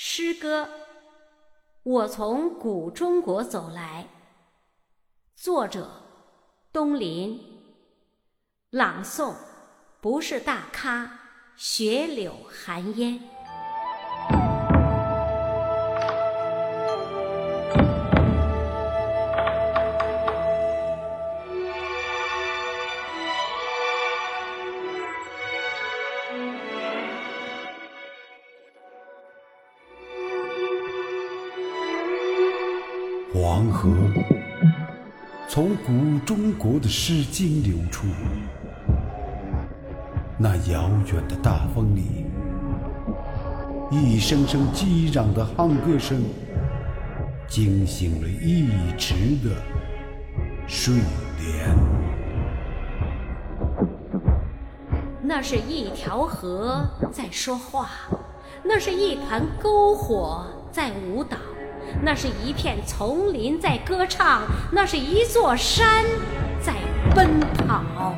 诗歌，我从古中国走来。作者：东林。朗诵：不是大咖，雪柳寒烟。黄河从古中国的《诗经》流出，那遥远的大风里，一声声激嚷的夯歌声，惊醒了一池的睡莲。那是一条河在说话，那是一团篝火在舞蹈。那是一片丛林在歌唱，那是一座山在奔跑。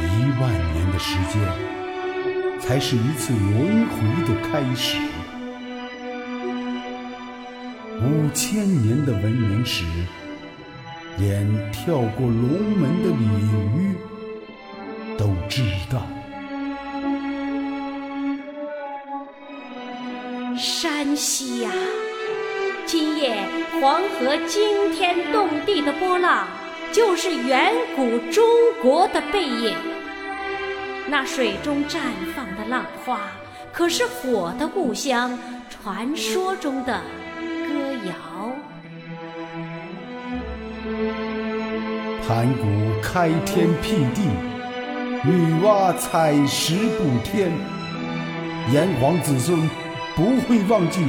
一万年的时间，才是一次轮回的开始。五千年的文明史，连跳过龙门的鲤鱼都知道。西呀，今夜黄河惊天动地的波浪，就是远古中国的背影。那水中绽放的浪花，可是火的故乡，传说中的歌谣。盘古开天辟地，女娲采石补天，炎黄子孙。不会忘记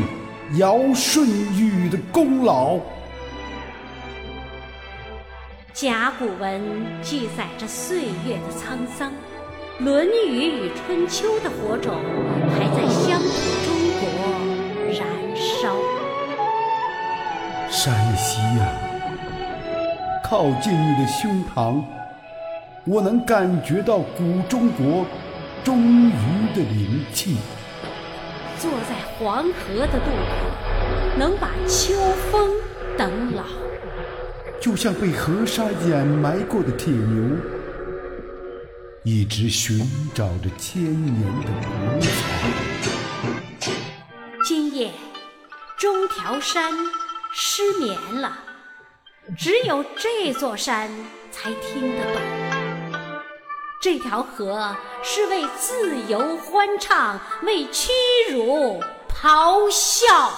尧舜禹的功劳。甲骨文记载着岁月的沧桑，《论语》与《春秋》的火种还在乡土中国燃烧。山西呀，靠近你的胸膛，我能感觉到古中国终于的灵气。坐在黄河的渡口，能把秋风等老，就像被河沙掩埋过的铁牛，一直寻找着千年的古草。今夜，中条山失眠了，只有这座山才听得懂。这条河是为自由欢唱，为屈辱咆哮。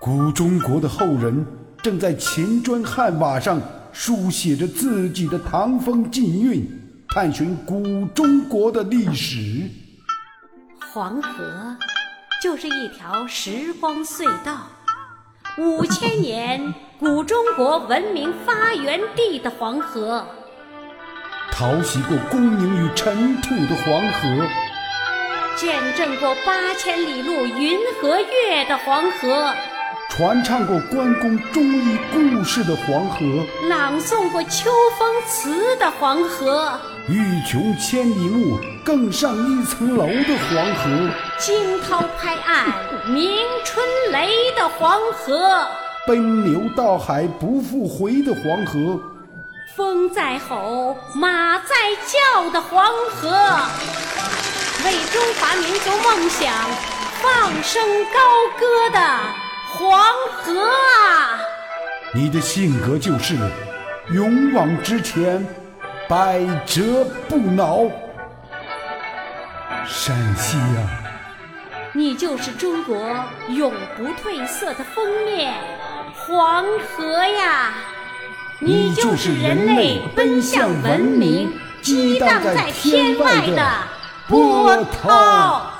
古中国的后人正在秦砖汉瓦上书写着自己的唐风禁韵，探寻古中国的历史。黄河就是一条时光隧道，五千年古中国文明发源地的黄河。淘洗过功名与尘土的黄河，见证过八千里路云和月的黄河，传唱过关公忠义故事的黄河，朗诵过秋风词的黄河，欲穷千里目，更上一层楼的黄河，惊涛拍岸，鸣春雷的黄河，奔流到海不复回的黄河。风在吼，马在叫的黄河，为中华民族梦想放声高歌的黄河啊！你的性格就是勇往直前，百折不挠。陕西呀，你就是中国永不褪色的封面，黄河呀！你就是人类奔向文明激荡在天外的波涛。